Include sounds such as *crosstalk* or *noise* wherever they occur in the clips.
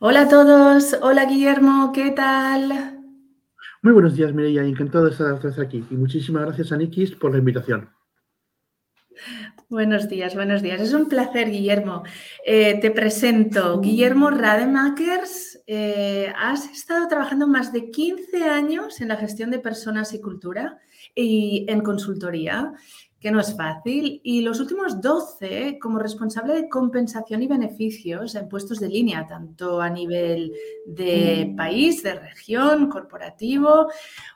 Hola a todos, hola Guillermo, ¿qué tal? Muy buenos días, Mireia, encantado de estar otra vez aquí y muchísimas gracias a Nikis por la invitación. Buenos días, buenos días. Es un placer, Guillermo. Eh, te presento, Guillermo Rademakers. Eh, has estado trabajando más de 15 años en la gestión de personas y cultura y en consultoría que no es fácil, y los últimos 12 como responsable de compensación y beneficios en puestos de línea, tanto a nivel de país, de región, corporativo.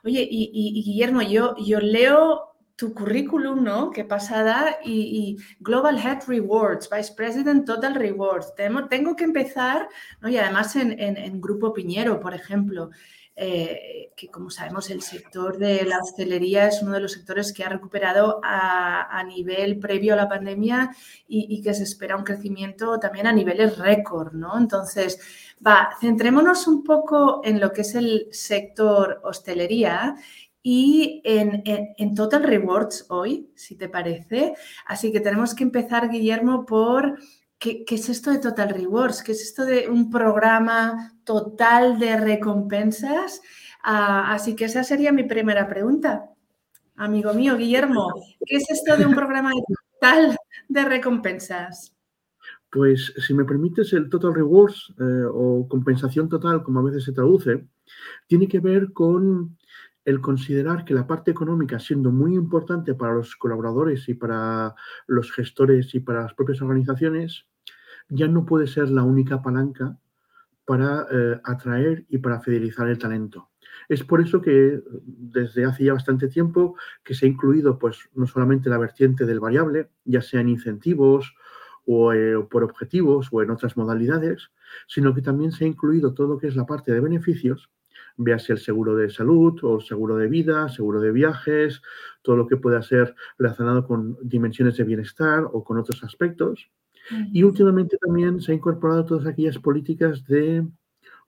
Oye, y, Guillermo, yo, yo leo tu currículum, ¿no? Qué pasada. Y, Global Head Rewards, Vice President Total Rewards. Tengo, tengo que empezar, ¿no? Y además en, en Grupo Piñero, por ejemplo. Eh, que como sabemos el sector de la hostelería es uno de los sectores que ha recuperado a, nivel previo a la pandemia y, que se espera un crecimiento también a niveles récord, ¿no? Entonces, va, centrémonos un poco en lo que es el sector hostelería y en, en, Total Rewards hoy, si te parece. Así que tenemos que empezar, Guillermo, por ¿Qué, es esto de Total Rewards? ¿Qué es esto de un programa total de recompensas? Ah, así que esa sería mi primera pregunta. Amigo mío, Guillermo, ¿qué es esto de un programa total de recompensas? Pues si me permites, el Total Rewards eh, o compensación total, como a veces se traduce, tiene que ver con el considerar que la parte económica, siendo muy importante para los colaboradores y para los gestores y para las propias organizaciones, ya no puede ser la única palanca para eh, atraer y para fidelizar el talento. Es por eso que desde hace ya bastante tiempo que se ha incluido pues no solamente la vertiente del variable, ya sea en incentivos o eh, por objetivos o en otras modalidades, sino que también se ha incluido todo lo que es la parte de beneficios, véase el seguro de salud o seguro de vida, seguro de viajes, todo lo que pueda ser relacionado con dimensiones de bienestar o con otros aspectos. Y últimamente también se han incorporado todas aquellas políticas de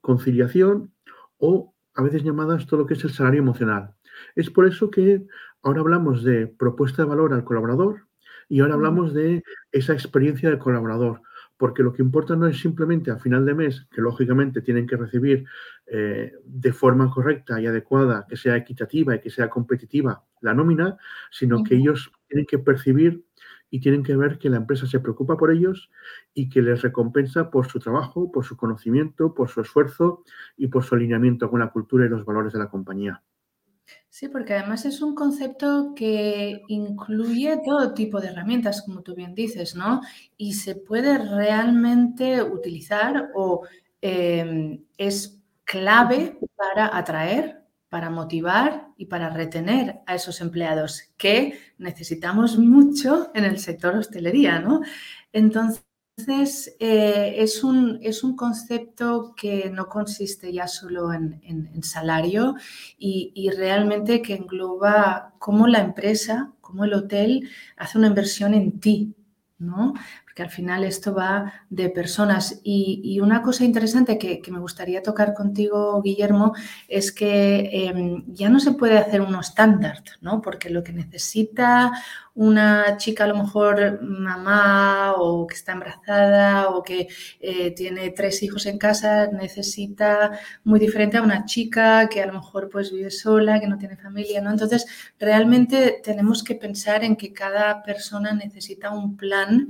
conciliación o a veces llamadas todo lo que es el salario emocional. Es por eso que ahora hablamos de propuesta de valor al colaborador y ahora hablamos de esa experiencia del colaborador, porque lo que importa no es simplemente a final de mes, que lógicamente tienen que recibir eh, de forma correcta y adecuada, que sea equitativa y que sea competitiva la nómina, sino que ellos tienen que percibir y tienen que ver que la empresa se preocupa por ellos y que les recompensa por su trabajo, por su conocimiento, por su esfuerzo y por su alineamiento con la cultura y los valores de la compañía. Sí, porque además es un concepto que incluye todo tipo de herramientas, como tú bien dices, ¿no? Y se puede realmente utilizar o em, es clave para atraer para motivar y para retener a esos empleados que necesitamos mucho en el sector hostelería, ¿no? Entonces, eh, es, un, es, un, concepto que no consiste ya solo en, salario y, y, realmente que engloba cómo la empresa, cómo el hotel hace una inversión en ti, ¿no? Que al final esto va de personas. Y, una cosa interesante que, me gustaría tocar contigo, Guillermo, es que em, ya no se puede hacer uno estándar, ¿no? Porque lo que necesita una chica, a lo mejor mamá o que está embarazada o que eh, tiene tres hijos en casa, necesita muy diferente a una chica que a lo mejor pues vive sola, que no tiene familia, ¿no? Entonces, realmente tenemos que pensar en que cada persona necesita un plan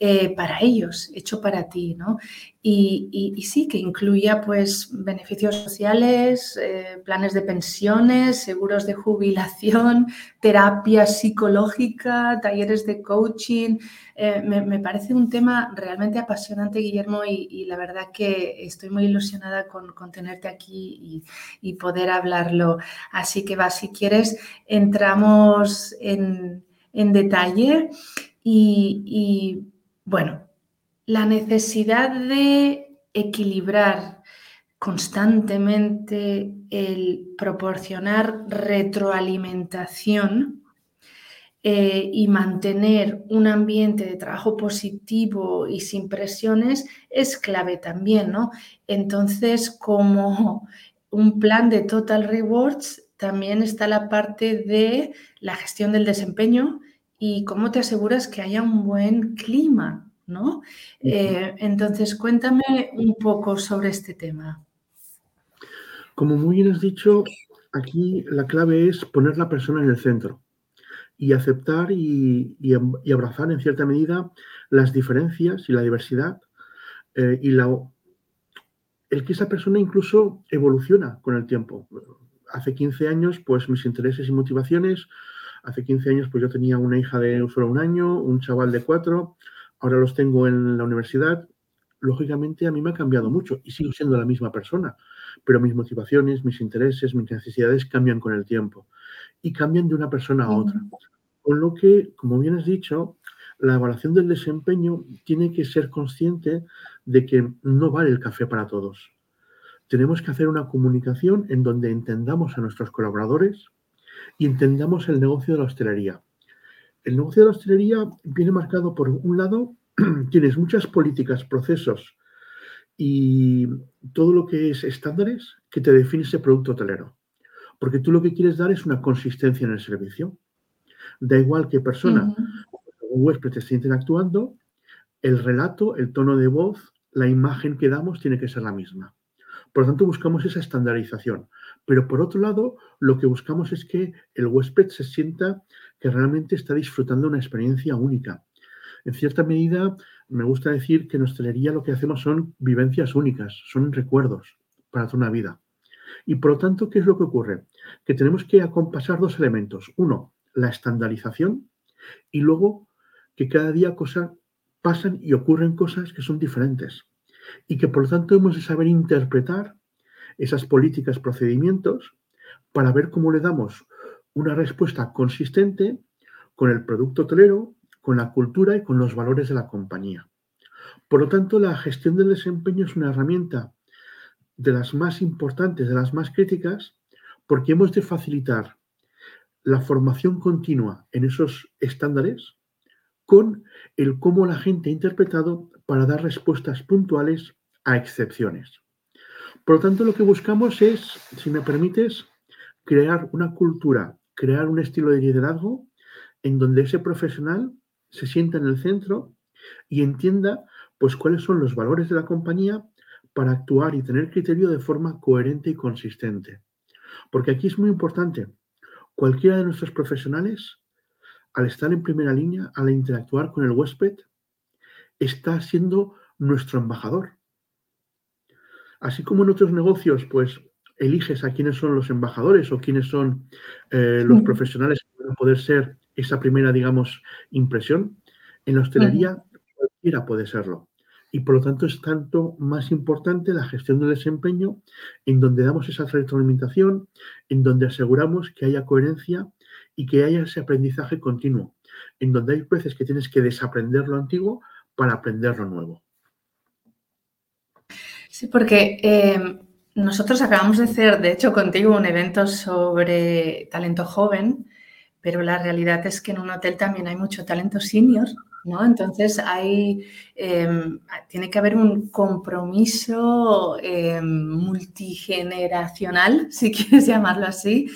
eh, para ellos, hecho para ti, ¿no? Y, sí, que incluya pues beneficios sociales, eh, planes de pensiones, seguros de jubilación, *laughs* terapia psicológica, talleres de coaching. Eh, me, parece un tema realmente apasionante, Guillermo, y, la verdad que estoy muy ilusionada con, tenerte aquí y, poder hablarlo. Así que va, si quieres, entramos en, detalle y bueno, la necesidad de equilibrar constantemente el proporcionar retroalimentación eh, y mantener un ambiente de trabajo positivo y sin presiones es clave también, ¿no? Entonces, como un plan de Total Rewards, también está la parte de la gestión del desempeño, y cómo te aseguras que haya un buen clima ¿no? Eh, entonces, cuéntame un poco sobre este tema. Como muy bien has dicho, aquí la clave es poner la persona en el centro y aceptar y, abrazar en cierta medida las diferencias y la diversidad eh, y la, el que esa persona incluso evoluciona con el tiempo. Hace 15 años, pues mis intereses y motivaciones, hace 15 años pues yo tenía una hija de solo un año, un chaval de cuatro, ahora los tengo en la universidad. Lógicamente a mí me ha cambiado mucho y sigo siendo la misma persona, pero mis motivaciones, mis intereses, mis necesidades cambian con el tiempo y cambian de una persona a otra. Con lo que, como bien has dicho, la evaluación del desempeño tiene que ser consciente de que no vale el café para todos. Tenemos que hacer una comunicación en donde entendamos a nuestros colaboradores y entendamos el negocio de la hostelería. El negocio de la hostelería viene marcado por un lado, *clears throat* tienes muchas políticas, procesos y todo lo que es estándares que te define ese producto hotelero. Porque tú lo que quieres dar es una consistencia en el servicio. Da igual qué persona o huésped esté interactuando, el relato, el tono de voz, la imagen que damos tiene que ser la misma. Por lo tanto, buscamos esa estandarización. Pero por otro lado, lo que buscamos es que el huésped se sienta que realmente está disfrutando una experiencia única. En cierta medida, me gusta decir que en hostelería lo que hacemos son vivencias únicas, son recuerdos para toda una vida. Y por lo tanto, ¿qué es lo que ocurre? Que tenemos que acompasar dos elementos. Uno, la estandarización y luego que cada día cosas pasan y ocurren cosas que son diferentes y que por lo tanto hemos de saber interpretar esas políticas, procedimientos para ver cómo le damos una respuesta consistente con el producto hotelero, con la cultura y con los valores de la compañía. Por lo tanto, la gestión del desempeño es una herramienta de las más importantes, de las más críticas, porque hemos de facilitar la formación continua en esos estándares con el cómo la gente ha interpretado para dar respuestas puntuales a excepciones. Por lo tanto, lo que buscamos es, si me permites, crear una cultura, crear un estilo de liderazgo en donde ese profesional se sienta en el centro y entienda pues cuáles son los valores de la compañía para actuar y tener criterio de forma coherente y consistente. Porque aquí es muy importante, cualquiera de nuestros profesionales al estar en primera línea, al interactuar con el huésped, está siendo nuestro embajador. Así como en otros negocios, pues eliges a quiénes son los embajadores o quiénes son eh, los profesionales que van a poder ser esa primera, digamos, impresión, en la hostelería cualquiera puede serlo. Y por lo tanto es tanto más importante la gestión del desempeño en donde damos esa retroalimentación, en donde aseguramos que haya coherencia y que haya ese aprendizaje continuo, en donde hay veces que tienes que desaprender lo antiguo para aprender lo nuevo. Sí, porque eh, nosotros acabamos de hacer, de hecho, contigo un evento sobre talento joven, pero la realidad es que en un hotel también hay mucho talento senior, ¿no? Entonces hay, em, tiene que haber un compromiso em, multigeneracional, si *laughs* quieres llamarlo así,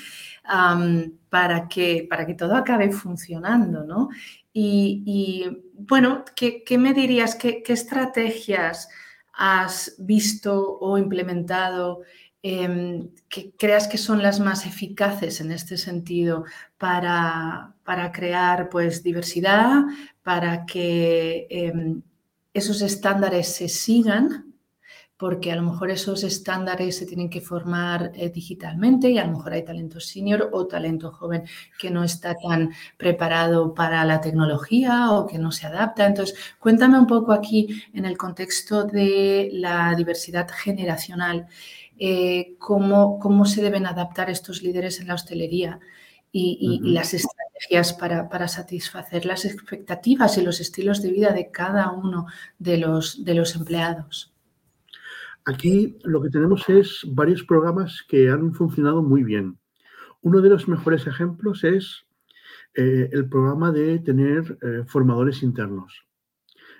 para, que, para que todo acabe funcionando, ¿no? Y, bueno, ¿qué, me dirías? ¿Qué, estrategias has visto o implementado em, que creas que son las más eficaces en este sentido para, para crear pues, diversidad, para que em, esos estándares se sigan porque a lo mejor esos estándares se tienen que formar eh, digitalmente y a lo mejor hay talento senior o talento joven que no está tan preparado para la tecnología o que no se adapta. Entonces, cuéntame un poco aquí en el contexto de la diversidad generacional, eh, cómo, cómo, se deben adaptar estos líderes en la hostelería. Y, las estrategias para, para, satisfacer las expectativas y los estilos de vida de cada uno de los, de los empleados. Aquí lo que tenemos es varios programas que han funcionado muy bien. Uno de los mejores ejemplos es eh, el programa de tener eh, formadores internos.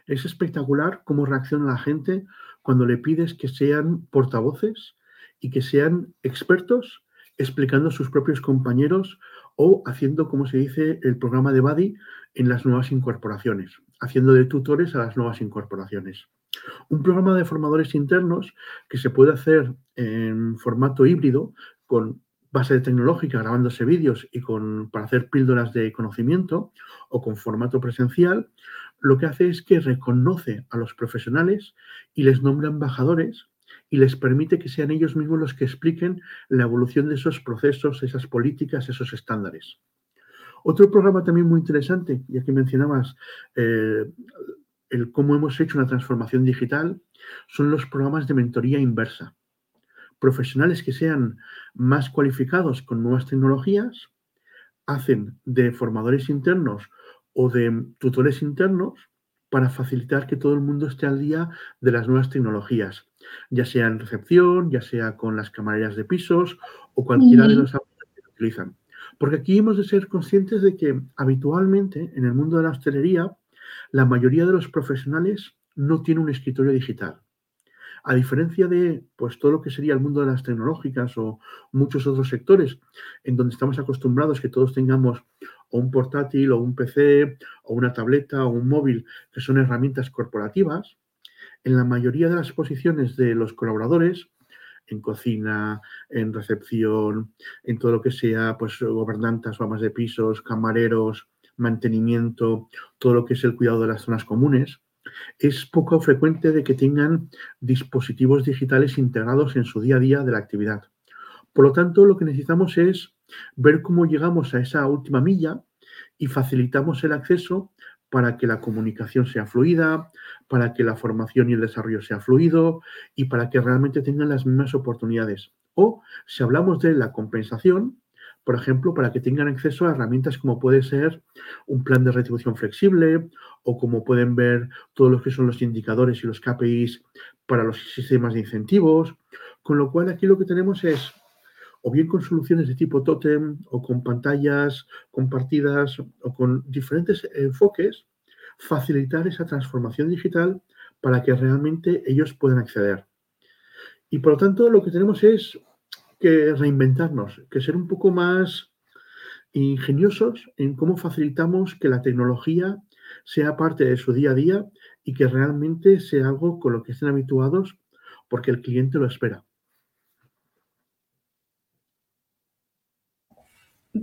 Es espectacular cómo reacciona la gente cuando le pides que sean portavoces y que sean expertos explicando a sus propios compañeros o haciendo, como se dice, el programa de Buddy en las nuevas incorporaciones. haciendo de tutores a las nuevas incorporaciones. Un programa de formadores internos que se puede hacer en formato híbrido con base tecnológica grabándose vídeos y con, para hacer píldoras de conocimiento o con formato presencial, lo que hace es que reconoce a los profesionales y les nombra embajadores y les permite que sean ellos mismos los que expliquen la evolución de esos procesos, esas políticas, esos estándares. Otro programa también muy interesante, ya que mencionabas eh, el cómo hemos hecho una transformación digital, son los programas de mentoría inversa. Profesionales que sean más cualificados con nuevas tecnologías hacen de formadores internos o de tutores internos para facilitar que todo el mundo esté al día de las nuevas tecnologías, ya sea en recepción, ya sea con las camareras de pisos o cualquiera de los que utilizan. Porque aquí hemos de ser conscientes de que habitualmente en el mundo de la hostelería la mayoría de los profesionales no tiene un escritorio digital. A diferencia de pues, todo lo que sería el mundo de las tecnológicas o muchos otros sectores en donde estamos acostumbrados que todos tengamos o un portátil o un PC o una tableta o un móvil que son herramientas corporativas, en la mayoría de las posiciones de los colaboradores, en cocina, en recepción, en todo lo que sea, pues gobernantas amas de pisos, camareros, mantenimiento, todo lo que es el cuidado de las zonas comunes, es poco frecuente de que tengan dispositivos digitales integrados en su día a día de la actividad. Por lo tanto, lo que necesitamos es ver cómo llegamos a esa última milla y facilitamos el acceso para que la comunicación sea fluida, para que la formación y el desarrollo sea fluido y para que realmente tengan las mismas oportunidades. O si hablamos de la compensación, por ejemplo, para que tengan acceso a herramientas como puede ser un plan de retribución flexible o como pueden ver todos los que son los indicadores y los KPIs para los sistemas de incentivos. Con lo cual aquí lo que tenemos es o bien con soluciones de tipo totem o con pantallas compartidas o con diferentes enfoques, facilitar esa transformación digital para que realmente ellos puedan acceder. Y por lo tanto lo que tenemos es que reinventarnos, que ser un poco más ingeniosos en cómo facilitamos que la tecnología sea parte de su día a día y que realmente sea algo con lo que estén habituados porque el cliente lo espera.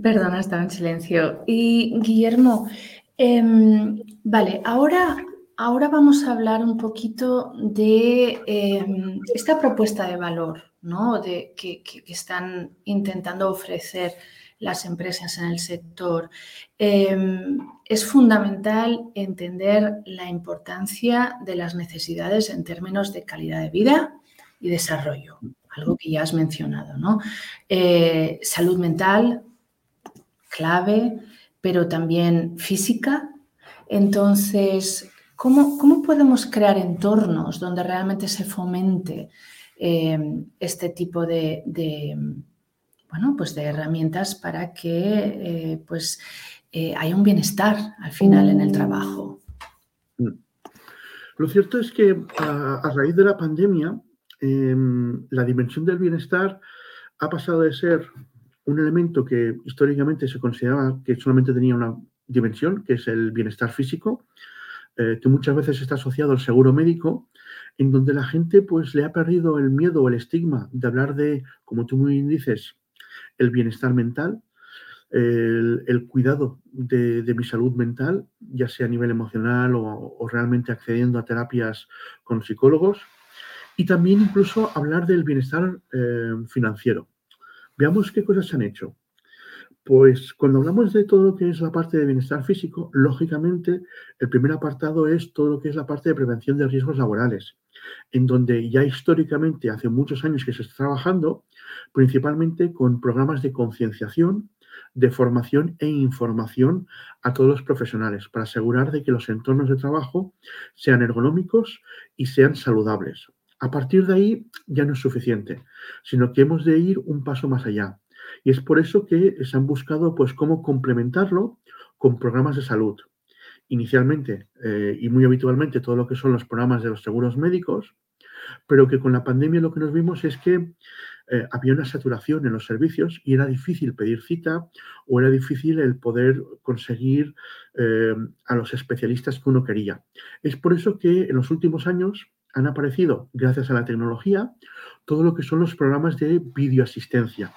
Perdona, estaba en silencio. Y Guillermo, em, vale, ahora, ahora vamos a hablar un poquito de em, esta propuesta de valor ¿no? de, que, están intentando ofrecer las empresas en el sector. Em, es fundamental entender la importancia de las necesidades en términos de calidad de vida y desarrollo, algo que ya has mencionado. ¿no? Eh, salud mental, clave, pero también física. Entonces, ¿cómo, ¿cómo, podemos crear entornos donde realmente se fomente eh, este tipo de, bueno, pues de herramientas para que eh, pues, eh, haya un bienestar al final en el trabajo? Mm. Lo cierto es que a, raíz de la pandemia, em, la dimensión del bienestar ha pasado de ser un elemento que históricamente se consideraba que solamente tenía una dimensión, que es el bienestar físico, eh, que muchas veces está asociado al seguro médico, en donde la gente pues le ha perdido el miedo o el estigma de hablar de, como tú muy bien dices, el bienestar mental, el, cuidado de, mi salud mental, ya sea a nivel emocional o, realmente accediendo a terapias con psicólogos, y también incluso hablar del bienestar eh, financiero. Veamos qué cosas se han hecho. Pues cuando hablamos de todo lo que es la parte de bienestar físico, lógicamente el primer apartado es todo lo que es la parte de prevención de riesgos laborales, en donde ya históricamente, hace muchos años que se está trabajando, principalmente con programas de concienciación, de formación e información a todos los profesionales, para asegurar de que los entornos de trabajo sean ergonómicos y sean saludables. A partir de ahí ya no es suficiente, sino que hemos de ir un paso más allá. Y es por eso que se han buscado pues cómo complementarlo con programas de salud. Inicialmente eh, y muy habitualmente todo lo que son los programas de los seguros médicos, pero que con la pandemia lo que nos vimos es que eh, había una saturación en los servicios y era difícil pedir cita o era difícil el poder conseguir eh, a los especialistas que uno quería. Es por eso que en los últimos años han aparecido, gracias a la tecnología, todo lo que son los programas de videoasistencia,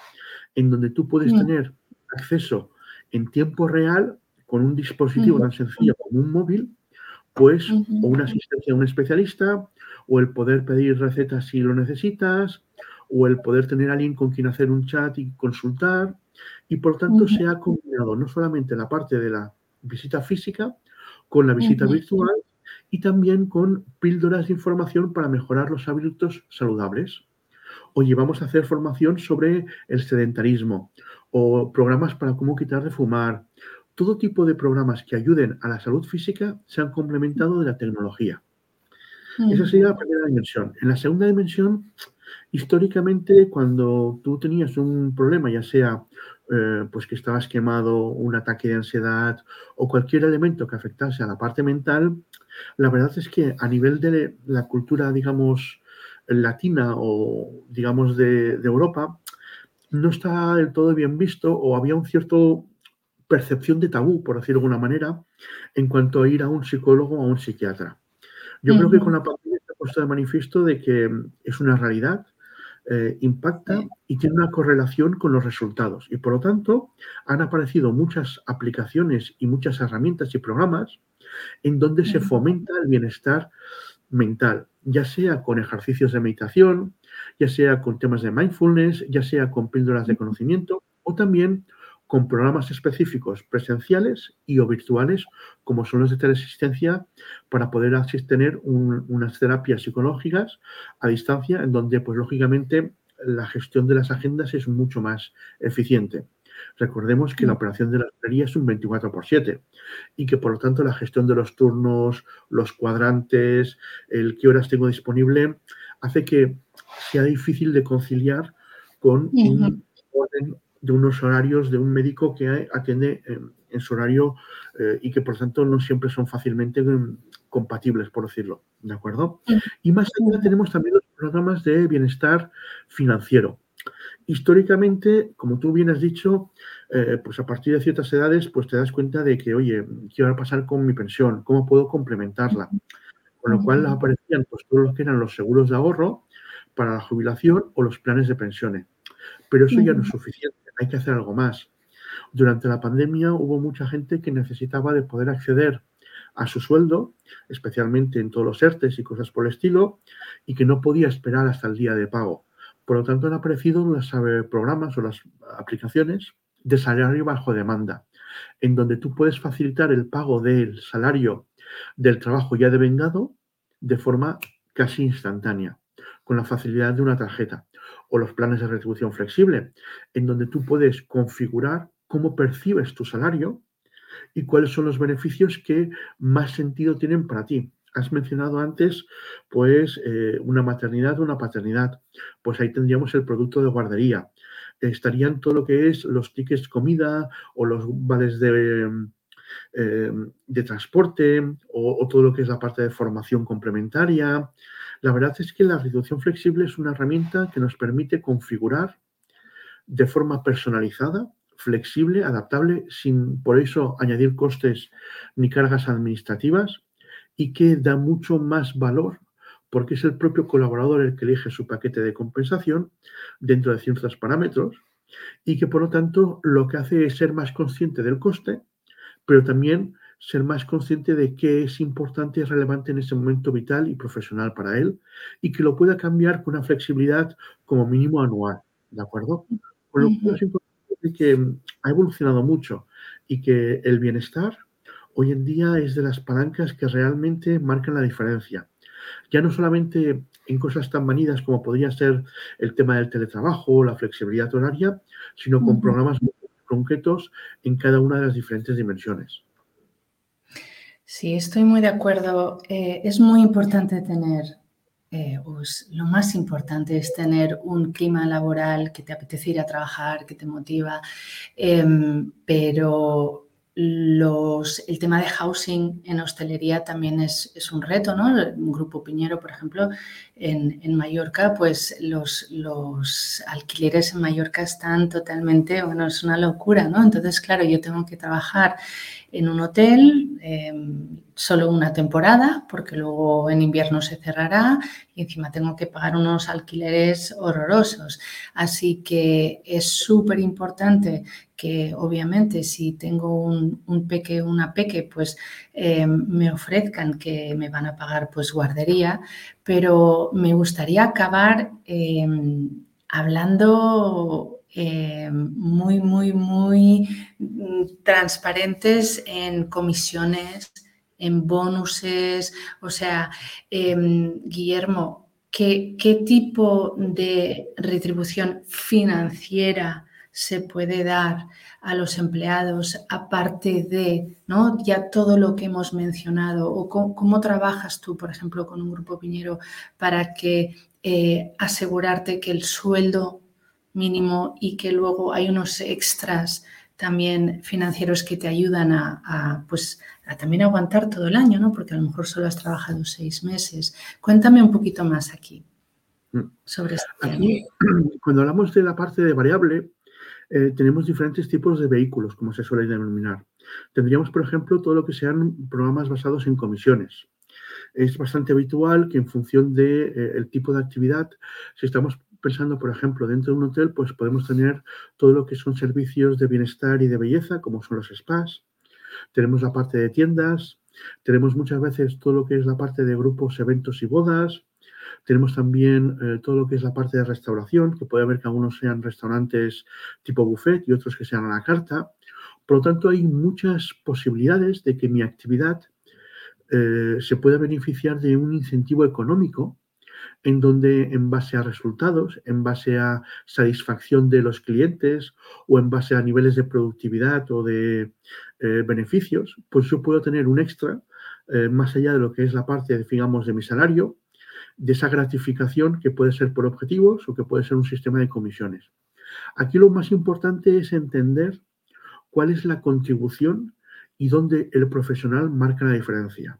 en donde tú puedes tener acceso en tiempo real con un dispositivo tan sencillo como un móvil, pues o una asistencia a un especialista, o el poder pedir recetas si lo necesitas, o el poder tener a alguien con quien hacer un chat y consultar. Y por tanto se ha combinado no solamente la parte de la visita física con la visita virtual y también con píldoras de información para mejorar los hábitos saludables. Oye, vamos a hacer formación sobre el sedentarismo o programas para cómo quitar de fumar. Todo tipo de programas que ayuden a la salud física se han complementado de la tecnología. Esa sería la primera dimensión. En la segunda dimensión, históricamente, cuando tú tenías un problema, ya sea eh, pues que estabas quemado, un ataque de ansiedad o cualquier elemento que afectase a la parte mental, la verdad es que a nivel de la cultura, digamos, latina o, digamos, de, Europa, no está del todo bien visto o había un cierto percepción de tabú, por decirlo de alguna manera, en cuanto a ir a un psicólogo o a un psiquiatra. Yo creo que con la pandemia se ha puesto de manifiesto de que es una realidad, eh, impacta y tiene una correlación con los resultados. Y por lo tanto, han aparecido muchas aplicaciones y muchas herramientas y programas en donde se fomenta el bienestar mental, ya sea con ejercicios de meditación, ya sea con temas de mindfulness, ya sea con píldoras de conocimiento o también con programas específicos presenciales y o virtuales, como son los de teleasistencia, para poder tener unas terapias psicológicas a distancia, en donde, pues lógicamente, la gestión de las agendas es mucho más eficiente. Recordemos que la operación de la hostelería es un 24 por 7 y que por lo tanto la gestión de los turnos, los cuadrantes, el qué horas tengo disponible, hace que sea difícil de conciliar con un orden de unos horarios de un médico que atiende en, su horario eh, y que por lo tanto no siempre son fácilmente mm, compatibles, por decirlo, ¿de acuerdo? Y más allá tenemos también los programas de bienestar financiero. Históricamente, como tú bien has dicho, eh, pues a partir de ciertas edades, pues te das cuenta de que, oye, ¿qué va a pasar con mi pensión? ¿Cómo puedo complementarla? Con lo cual aparecían pues, todos los que eran los seguros de ahorro para la jubilación o los planes de pensiones. Pero eso ya no es suficiente, hay que hacer algo más. Durante la pandemia hubo mucha gente que necesitaba de poder acceder a su sueldo, especialmente en todos los ERTES y cosas por el estilo, y que no podía esperar hasta el día de pago. Por lo tanto, han aparecido los programas o las aplicaciones de salario bajo demanda, en donde tú puedes facilitar el pago del salario del trabajo ya devengado de forma casi instantánea, con la facilidad de una tarjeta, o los planes de retribución flexible, en donde tú puedes configurar cómo percibes tu salario y cuáles son los beneficios que más sentido tienen para ti. Has mencionado antes, pues, eh, una maternidad o una paternidad. Pues ahí tendríamos el producto de guardería. Estarían todo lo que es los tickets comida o los vales de, eh, de transporte o, todo lo que es la parte de formación complementaria. La verdad es que la reducción flexible es una herramienta que nos permite configurar de forma personalizada, flexible, adaptable, sin por eso añadir costes ni cargas administrativas y que da mucho más valor porque es el propio colaborador el que elige su paquete de compensación dentro de ciertos parámetros y que por lo tanto lo que hace es ser más consciente del coste, pero también ser más consciente de qué es importante y relevante en ese momento vital y profesional para él y que lo pueda cambiar con una flexibilidad como mínimo anual, ¿de acuerdo? Con lo cual es importante que ha evolucionado mucho y que el bienestar hoy en día es de las palancas que realmente marcan la diferencia. Ya no solamente en cosas tan manidas como podría ser el tema del teletrabajo o la flexibilidad horaria, sino con programas muy concretos en cada una de las diferentes dimensiones. Sí, estoy muy de acuerdo. Eh, es muy importante tener, eh, pues, lo más importante es tener un clima laboral que te apetece ir a trabajar, que te motiva, em, pero el tema de housing en hostelería también es, un reto, ¿no? Un grupo Piñero, por ejemplo, en, Mallorca, pues los, los, alquileres en Mallorca están totalmente, bueno, es una locura, ¿no? Entonces, claro, yo tengo que trabajar en un hotel em, solo una temporada, porque luego en invierno se cerrará y encima tengo que pagar unos alquileres horrorosos. Así que es súper importante que obviamente si tengo un, un peque, una peque, pues em, me ofrezcan que me van a pagar pues guardería, pero me gustaría acabar em, hablando eh, muy, muy, muy transparentes en comisiones, en bonuses. O sea, Guillermo, ¿qué, ¿qué tipo de retribución financiera se puede dar a los empleados aparte de ¿no? ya todo lo que hemos mencionado? ¿O cómo, trabajas tú, por ejemplo, con un grupo piñero para que eh, asegurarte que el sueldo mínimo y que luego hay unos extras también financieros que te ayudan a, pues, a también aguantar todo el año, ¿no? Porque a lo mejor solo has trabajado seis meses. Cuéntame un poquito más aquí mm. sobre esto. Aquí, cuando hablamos de la parte de variable, eh, tenemos diferentes tipos de vehículos, como se suele denominar. Tendríamos, por ejemplo, todo lo que sean programas basados en comisiones. Es bastante habitual que en función del de, eh, tipo de actividad, si estamos pensando, por ejemplo, dentro de un hotel, pues podemos tener todo lo que son servicios de bienestar y de belleza, como son los spas. Tenemos la parte de tiendas, tenemos muchas veces todo lo que es la parte de grupos, eventos y bodas. Tenemos también eh, todo lo que es la parte de restauración, que puede haber que algunos sean restaurantes tipo buffet y otros que sean a la carta. Por lo tanto, hay muchas posibilidades de que mi actividad eh, se pueda beneficiar de un incentivo económico en donde en base a resultados, en base a satisfacción de los clientes o en base a niveles de productividad o de eh, beneficios, pues yo puedo tener un extra más allá de lo que es la parte, digamos, de mi salario, de esa gratificación que puede ser por objetivos o que puede ser un sistema de comisiones. Aquí lo más importante es entender cuál es la contribución y dónde el profesional marca la diferencia.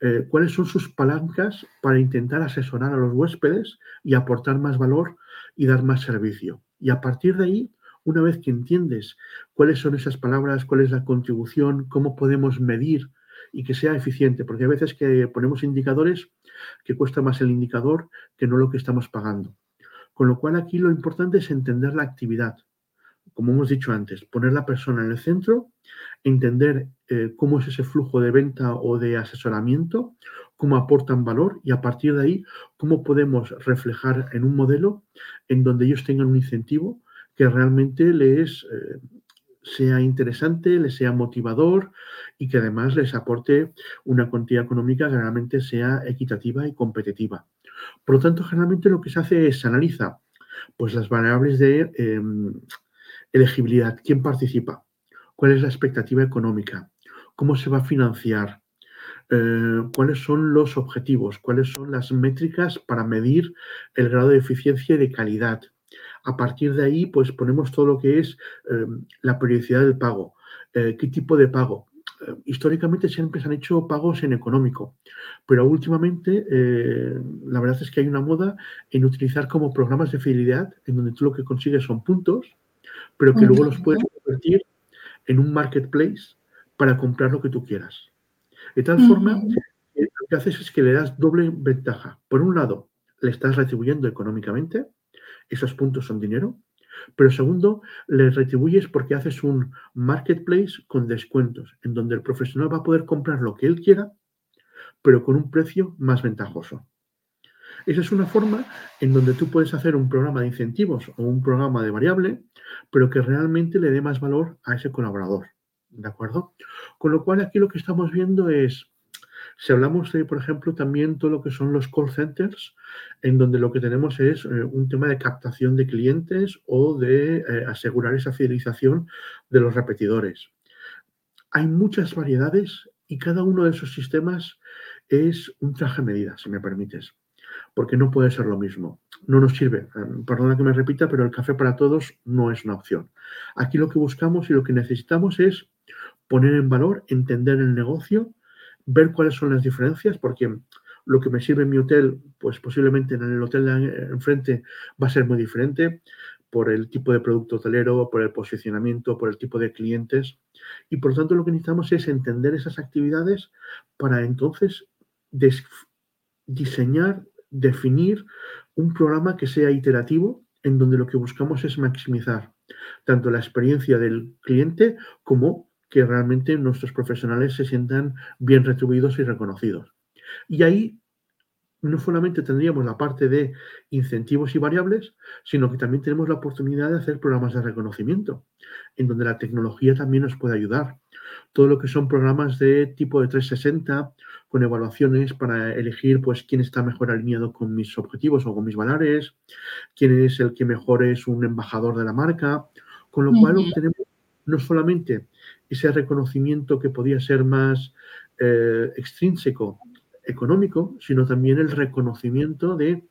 Eh, cuáles son sus palancas para intentar asesorar a los huéspedes y aportar más valor y dar más servicio. Y a partir de ahí, una vez que entiendes cuáles son esas palabras, cuál es la contribución, cómo podemos medir y que sea eficiente, porque hay veces que ponemos indicadores que cuesta más el indicador que no lo que estamos pagando. Con lo cual aquí lo importante es entender la actividad, como hemos dicho antes, poner la persona en el centro, entender eh, cómo es ese flujo de venta o de asesoramiento, cómo aportan valor y a partir de ahí cómo podemos reflejar en un modelo en donde ellos tengan un incentivo que realmente les eh, sea interesante, les sea motivador y que además les aporte una cuantía económica que realmente sea equitativa y competitiva. Por lo tanto, generalmente lo que se hace es analiza pues las variables de em, Elegibilidad, ¿quién participa? ¿Cuál es la expectativa económica? ¿Cómo se va a financiar? Eh, ¿Cuáles son los objetivos? ¿Cuáles son las métricas para medir el grado de eficiencia y de calidad? A partir de ahí, pues ponemos todo lo que es eh, la periodicidad del pago. Eh, ¿Qué tipo de pago? históricamente siempre se han hecho pagos en económico, pero últimamente la verdad es que hay una moda en utilizar como programas de fidelidad en donde tú lo que consigues son puntos pero que luego los puedes convertir en un marketplace para comprar lo que tú quieras. De tal forma, lo que haces es que le das doble ventaja. Por un lado, le estás retribuyendo económicamente, esos puntos son dinero, pero segundo, le retribuyes porque haces un marketplace con descuentos, en donde el profesional va a poder comprar lo que él quiera, pero con un precio más ventajoso. Esa es una forma en donde tú puedes hacer un programa de incentivos o un programa de variable, pero que realmente le dé más valor a ese colaborador. ¿De acuerdo? Con lo cual aquí lo que estamos viendo es, si hablamos de, por ejemplo, también todo lo que son los call centers, en donde lo que tenemos es eh, un tema de captación de clientes o de eh, asegurar esa fidelización de los repetidores. Hay muchas variedades y cada uno de esos sistemas es un traje medida, si me permites porque no puede ser lo mismo. No nos sirve, em, perdona que me repita, pero el café para todos no es una opción. Aquí lo que buscamos y lo que necesitamos es poner en valor, entender el negocio, ver cuáles son las diferencias, porque lo que me sirve en mi hotel, pues posiblemente en el hotel de enfrente va a ser muy diferente por el tipo de producto hotelero, por el posicionamiento, por el tipo de clientes. Y por tanto lo que necesitamos es entender esas actividades para entonces diseñar, definir un programa que sea iterativo en donde lo que buscamos es maximizar tanto la experiencia del cliente como que realmente nuestros profesionales se sientan bien retribuidos y reconocidos. Y ahí no solamente tendríamos la parte de incentivos y variables, sino que también tenemos la oportunidad de hacer programas de reconocimiento, en donde la tecnología también nos puede ayudar. Todo lo que son programas de tipo de 360, con evaluaciones para elegir pues, quién está mejor alineado con mis objetivos o con mis valores, quién es el que mejor es un embajador de la marca, con lo cual obtenemos no solamente ese reconocimiento que podía ser más eh, extrínseco económico, sino también el reconocimiento de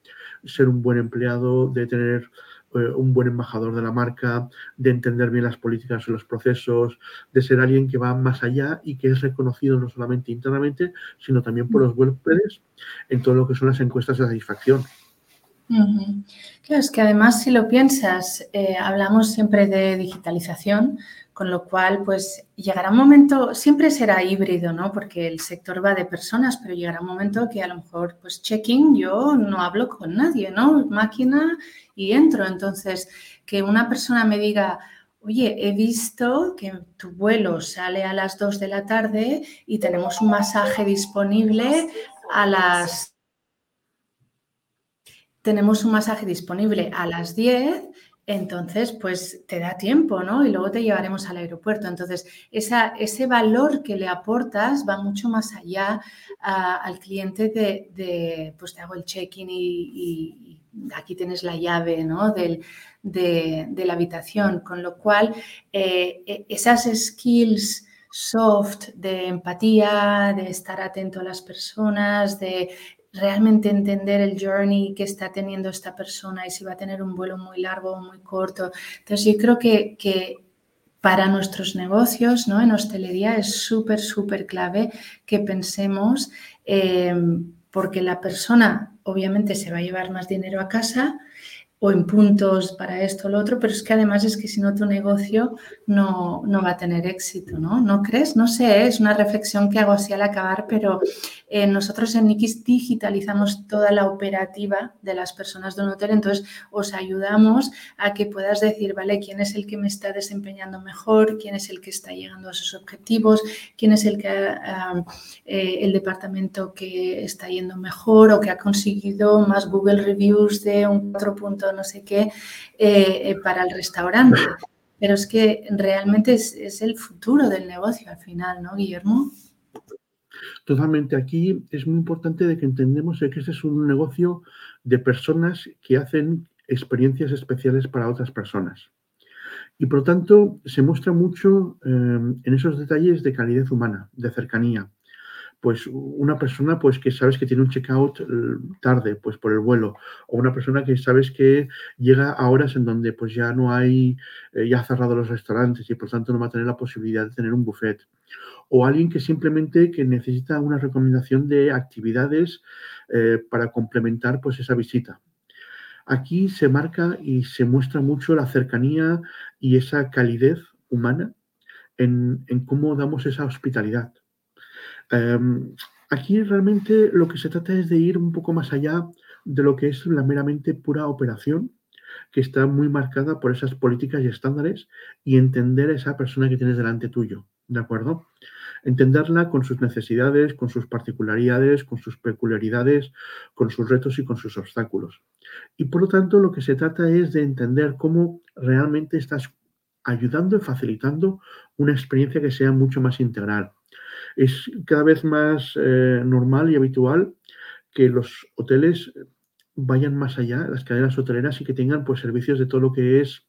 ser un buen empleado, de tener eh, un buen embajador de la marca, de entender bien las políticas y los procesos, de ser alguien que va más allá y que es reconocido no solamente internamente, sino también por los huéspedes en todo lo que son las encuestas de satisfacción. Claro, es que además si lo piensas, eh, hablamos siempre de digitalización, con lo cual, pues llegará un momento, siempre será híbrido, ¿no? Porque el sector va de personas, pero llegará un momento que a lo mejor, pues checking, yo no hablo con nadie, ¿no? Máquina y entro. Entonces, que una persona me diga, oye, he visto que tu vuelo sale a las 2 de la tarde y tenemos un masaje disponible a las... Tenemos un masaje disponible a las 10 entonces, pues te da tiempo, ¿no? Y luego te llevaremos al aeropuerto. Entonces, ese valor que le aportas va mucho más allá al cliente de, pues te hago el check-in y, aquí tienes la llave, ¿no? de, la habitación. Con lo cual, eh, e, esas skills soft de empatía, de estar atento a las personas, de realmente entender el journey que está teniendo esta persona y si va a tener un vuelo muy largo o muy corto. Entonces yo creo que, que para nuestros negocios, ¿no? En hostelería es súper, súper clave que pensemos, eh, porque la persona obviamente se va a llevar más dinero a casa, o en puntos para esto o lo otro, pero es que además es que si no tu negocio no, no va a tener éxito, ¿no? ¿No crees? No sé, es una reflexión que hago así al acabar, pero eh, nosotros en Nikis digitalizamos toda la operativa de las personas de un hotel, entonces os ayudamos a que puedas decir, vale, quién es el que me está desempeñando mejor, quién es el que está llegando a sus objetivos, quién es el que eh, el departamento que está yendo mejor o que ha conseguido más Google Reviews de un 4 no sé qué eh, eh, para el restaurante. Pero es que realmente es, el futuro del negocio al final, ¿no, Guillermo? Totalmente. Aquí es muy importante de que entendemos que este es un negocio de personas que hacen experiencias especiales para otras personas. Y por lo tanto se muestra mucho eh, en esos detalles de calidad humana, de cercanía pues una persona pues que sabes que tiene un checkout eh, tarde pues por el vuelo. O una persona que sabes que llega a horas en donde pues ya no hay eh, ya cerrado los restaurantes y por tanto no va a tener la posibilidad de tener un buffet. O alguien que simplemente que necesita una recomendación de actividades eh, para complementar pues esa visita. Aquí se marca y se muestra mucho la cercanía y esa calidez humana en cómo damos esa hospitalidad Em, aquí realmente lo que se trata es de ir un poco más allá de lo que es la meramente pura operación, que está muy marcada por esas políticas y estándares y entender esa persona que tienes delante tuyo, ¿de acuerdo? Entenderla con sus necesidades, con sus particularidades, con sus peculiaridades, con sus retos y con sus obstáculos. Y por lo tanto, lo que se trata es de entender cómo realmente estás ayudando y facilitando una experiencia que sea mucho más integral es cada vez más eh, normal y habitual que los hoteles vayan más allá, las cadenas hoteleras, y que tengan pues, servicios de todo lo que es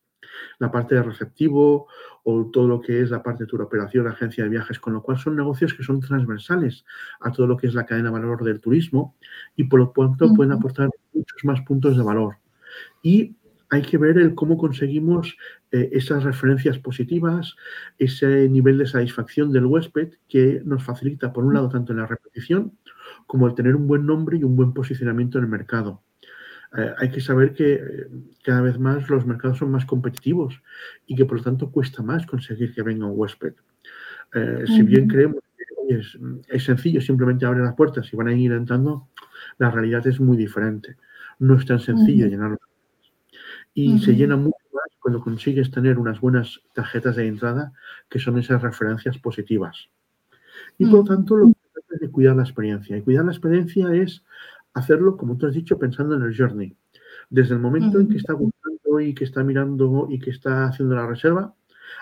la parte de receptivo o todo lo que es la parte de tour operación, agencia de viajes, con lo cual son negocios que son transversales a todo lo que es la cadena de valor del turismo y por lo tanto pueden aportar muchos más puntos de valor. Y hay que ver el cómo conseguimos eh, esas referencias positivas, ese nivel de satisfacción del huésped que nos facilita, por un lado, tanto en la repetición como el tener un buen nombre y un buen posicionamiento en el mercado. Eh, hay que saber que eh, cada vez más los mercados son más competitivos y que por lo tanto cuesta más conseguir que venga un huésped. Si bien creemos que es, sencillo, simplemente abre las puertas y van a ir entrando, la realidad es muy diferente. No es tan sencillo llenarlo y se llena mucho más cuando consigues tener unas buenas tarjetas de entrada que son esas referencias positivas. Y por lo tanto, lo que es de cuidar la experiencia. Y cuidar la experiencia es hacerlo, como tú has dicho, pensando en el journey. Desde el momento en que está buscando y que está mirando y que está haciendo la reserva,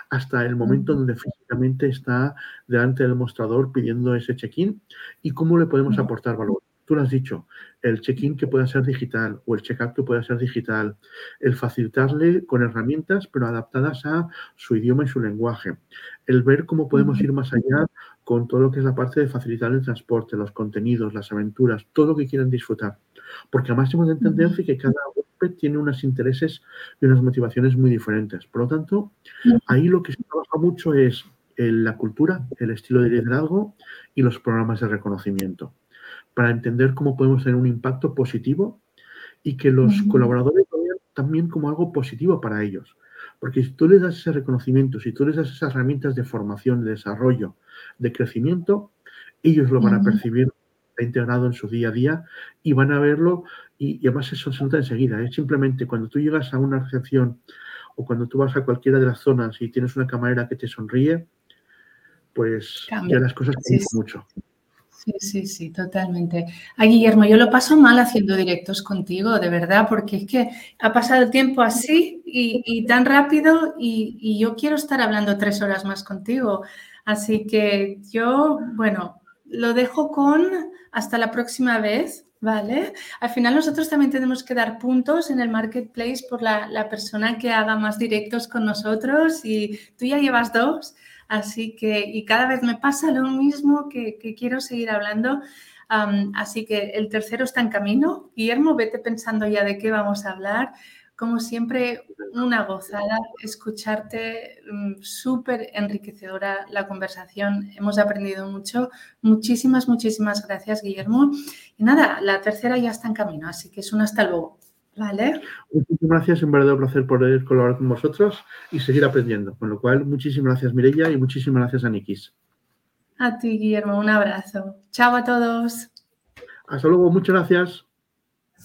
hasta el momento donde físicamente está delante del mostrador pidiendo ese check-in y cómo le podemos aportar valor tú lo has dicho, el check-in que pueda ser digital o el check-out que pueda ser digital, el facilitarle con herramientas pero adaptadas a su idioma y su lenguaje, el ver cómo podemos ir más allá con todo lo que es la parte de facilitar el transporte, los contenidos, las aventuras, todo lo que quieran disfrutar. Porque además hemos de entender que cada huésped tiene unos intereses y unas motivaciones muy diferentes. Por lo tanto, ahí lo que se trabaja mucho es la cultura, el estilo de liderazgo y los programas de reconocimiento para entender cómo podemos tener un impacto positivo y que los colaboradores lo vean también como algo positivo para ellos. Porque si tú les das ese reconocimiento, si tú les das esas herramientas de formación, de desarrollo, de crecimiento, ellos lo van a percibir integrado en su día a día y van a verlo y, además eso se nota enseguida. Es ¿eh? simplemente cuando tú llegas a una recepción o cuando tú vas a cualquiera de las zonas y tienes una camarera que te sonríe, pues ya las cosas cambian mucho. Sí, sí, sí, totalmente. Ay, Guillermo, yo lo paso mal haciendo directos contigo, de verdad, porque es que ha pasado el tiempo así y, tan rápido y, yo quiero estar hablando tres horas más contigo. Así que yo, bueno, lo dejo con hasta la próxima vez, ¿vale? Al final nosotros también tenemos que dar puntos en el marketplace por la, la persona que haga más directos con nosotros y tú ya llevas dos. Así que, y cada vez me pasa lo mismo que, quiero seguir hablando. así que el tercero está en camino. Guillermo, vete pensando ya de qué vamos a hablar. Como siempre, una gozada escucharte, mm, súper enriquecedora la conversación. Hemos aprendido mucho. Muchísimas, muchísimas gracias, Guillermo. Y nada, la tercera ya está en camino, así que es un hasta luego. Vale. Muchísimas gracias, un verdadero placer poder colaborar con vosotros y seguir aprendiendo. Con lo cual, muchísimas gracias, Mirella, y muchísimas gracias a Nikis. A ti, Guillermo, un abrazo. Chao a todos. Hasta luego, muchas gracias.